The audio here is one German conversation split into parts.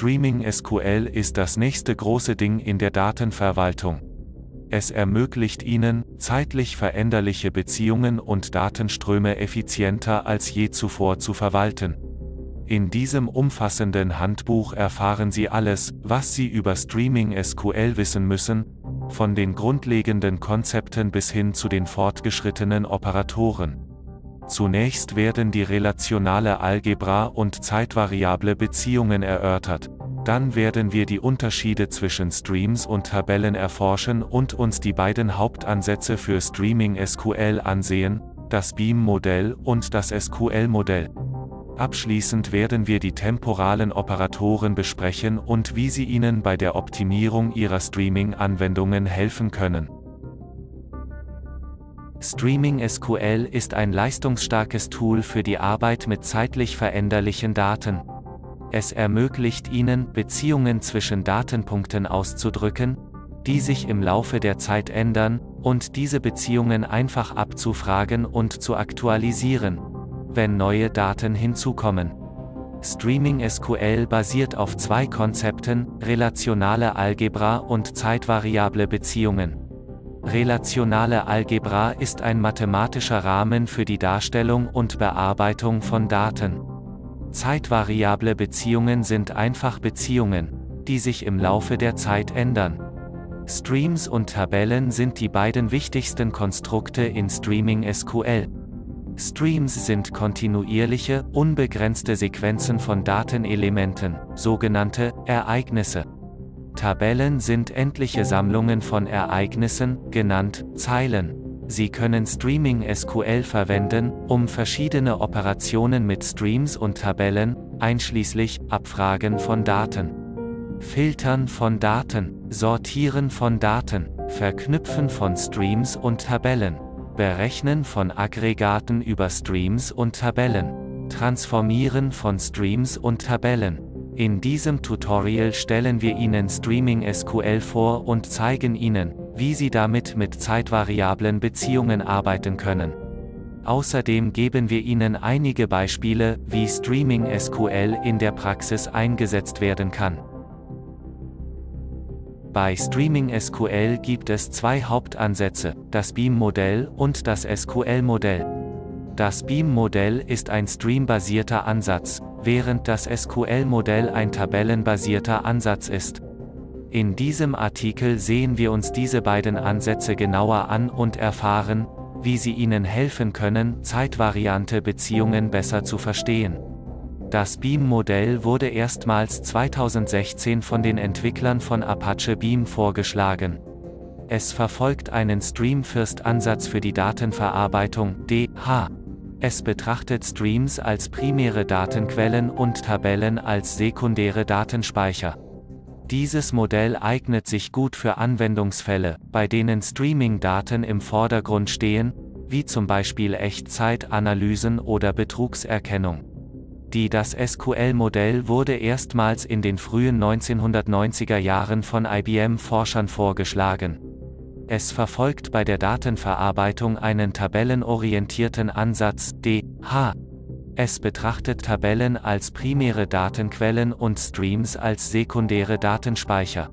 Streaming SQL ist das nächste große Ding in der Datenverwaltung. Es ermöglicht Ihnen, zeitlich veränderliche Beziehungen und Datenströme effizienter als je zuvor zu verwalten. In diesem umfassenden Handbuch erfahren Sie alles, was Sie über Streaming SQL wissen müssen, von den grundlegenden Konzepten bis hin zu den fortgeschrittenen Operatoren. Zunächst werden die relationale Algebra und zeitvariable Beziehungen erörtert, dann werden wir die Unterschiede zwischen Streams und Tabellen erforschen und uns die beiden Hauptansätze für Streaming SQL ansehen, das Beam-Modell und das SQL-Modell. Abschließend werden wir die temporalen Operatoren besprechen und wie sie Ihnen bei der Optimierung Ihrer Streaming-Anwendungen helfen können. Streaming SQL ist ein leistungsstarkes Tool für die Arbeit mit zeitlich veränderlichen Daten. Es ermöglicht Ihnen, Beziehungen zwischen Datenpunkten auszudrücken, die sich im Laufe der Zeit ändern, und diese Beziehungen einfach abzufragen und zu aktualisieren, wenn neue Daten hinzukommen. Streaming SQL basiert auf zwei Konzepten, relationale Algebra und zeitvariable Beziehungen. Relationale Algebra ist ein mathematischer Rahmen für die Darstellung und Bearbeitung von Daten. Zeitvariable Beziehungen sind einfach Beziehungen, die sich im Laufe der Zeit ändern. Streams und Tabellen sind die beiden wichtigsten Konstrukte in Streaming SQL. Streams sind kontinuierliche, unbegrenzte Sequenzen von Datenelementen, sogenannte Ereignisse. Tabellen sind endliche Sammlungen von Ereignissen, genannt Zeilen. Sie können Streaming SQL verwenden, um verschiedene Operationen mit Streams und Tabellen, einschließlich Abfragen von Daten, Filtern von Daten, Sortieren von Daten, Verknüpfen von Streams und Tabellen, Berechnen von Aggregaten über Streams und Tabellen, Transformieren von Streams und Tabellen. In diesem Tutorial stellen wir Ihnen Streaming SQL vor und zeigen Ihnen, wie Sie damit mit zeitvariablen Beziehungen arbeiten können. Außerdem geben wir Ihnen einige Beispiele, wie Streaming SQL in der Praxis eingesetzt werden kann. Bei Streaming SQL gibt es zwei Hauptansätze, das Beam-Modell und das SQL-Modell. Das Beam-Modell ist ein streambasierter Ansatz, während das SQL-Modell ein tabellenbasierter Ansatz ist. In diesem Artikel sehen wir uns diese beiden Ansätze genauer an und erfahren, wie sie Ihnen helfen können, zeitvariante Beziehungen besser zu verstehen. Das Beam-Modell wurde erstmals 2016 von den Entwicklern von Apache Beam vorgeschlagen. Es verfolgt einen Stream-First-Ansatz für die Datenverarbeitung DH. Es betrachtet Streams als primäre Datenquellen und Tabellen als sekundäre Datenspeicher. Dieses Modell eignet sich gut für Anwendungsfälle, bei denen Streaming-Daten im Vordergrund stehen, wie zum Beispiel Echtzeitanalysen oder Betrugserkennung. Die das SQL-Modell wurde erstmals in den frühen 1990er Jahren von IBM-Forschern vorgeschlagen. Es verfolgt bei der Datenverarbeitung einen tabellenorientierten Ansatz DH, es betrachtet Tabellen als primäre Datenquellen und Streams als sekundäre Datenspeicher.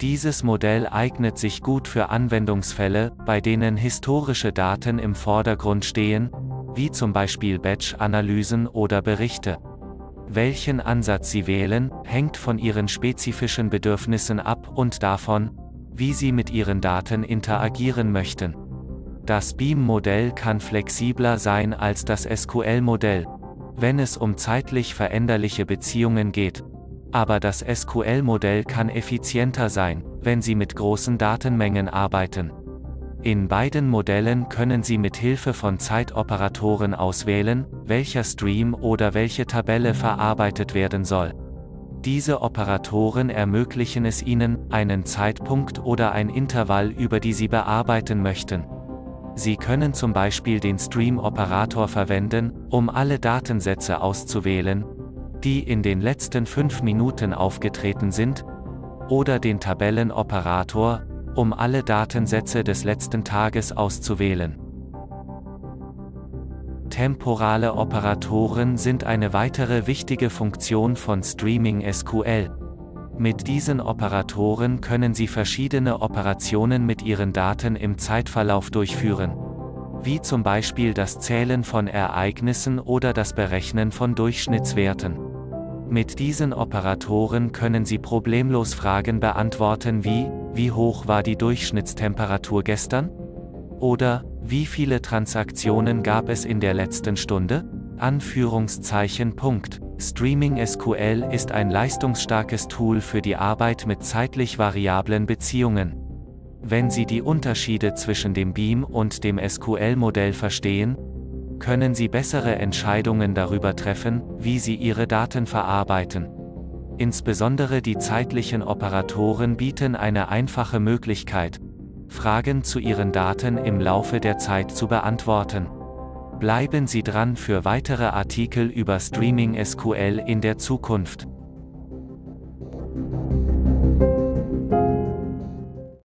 Dieses Modell eignet sich gut für Anwendungsfälle, bei denen historische Daten im Vordergrund stehen, wie zum Beispiel Batch-Analysen oder Berichte. Welchen Ansatz Sie wählen, hängt von Ihren spezifischen Bedürfnissen ab und davon, wie Sie mit Ihren Daten interagieren möchten. Das Beam-Modell kann flexibler sein als das SQL-Modell, wenn es um zeitlich veränderliche Beziehungen geht. Aber das SQL-Modell kann effizienter sein, wenn Sie mit großen Datenmengen arbeiten. In beiden Modellen können Sie mit Hilfe von Zeitoperatoren auswählen, welcher Stream oder welche Tabelle verarbeitet werden soll. Diese Operatoren ermöglichen es Ihnen, einen Zeitpunkt oder ein Intervall über die Sie bearbeiten möchten. Sie können zum Beispiel den Stream-Operator verwenden, um alle Datensätze auszuwählen, die in den letzten fünf Minuten aufgetreten sind, oder den Tabellenoperator, um alle Datensätze des letzten Tages auszuwählen. Temporale Operatoren sind eine weitere wichtige Funktion von Streaming SQL. Mit diesen Operatoren können Sie verschiedene Operationen mit Ihren Daten im Zeitverlauf durchführen. Wie zum Beispiel das Zählen von Ereignissen oder das Berechnen von Durchschnittswerten. Mit diesen Operatoren können Sie problemlos Fragen beantworten wie, wie hoch war die Durchschnittstemperatur gestern? Oder, wie viele Transaktionen gab es in der letzten Stunde? Anführungszeichen Punkt. Streaming SQL ist ein leistungsstarkes Tool für die Arbeit mit zeitlich variablen Beziehungen. Wenn Sie die Unterschiede zwischen dem Beam und dem SQL-Modell verstehen, können Sie bessere Entscheidungen darüber treffen, wie Sie Ihre Daten verarbeiten. Insbesondere die zeitlichen Operatoren bieten eine einfache Möglichkeit, Fragen zu Ihren Daten im Laufe der Zeit zu beantworten. Bleiben Sie dran für weitere Artikel über Streaming SQL in der Zukunft.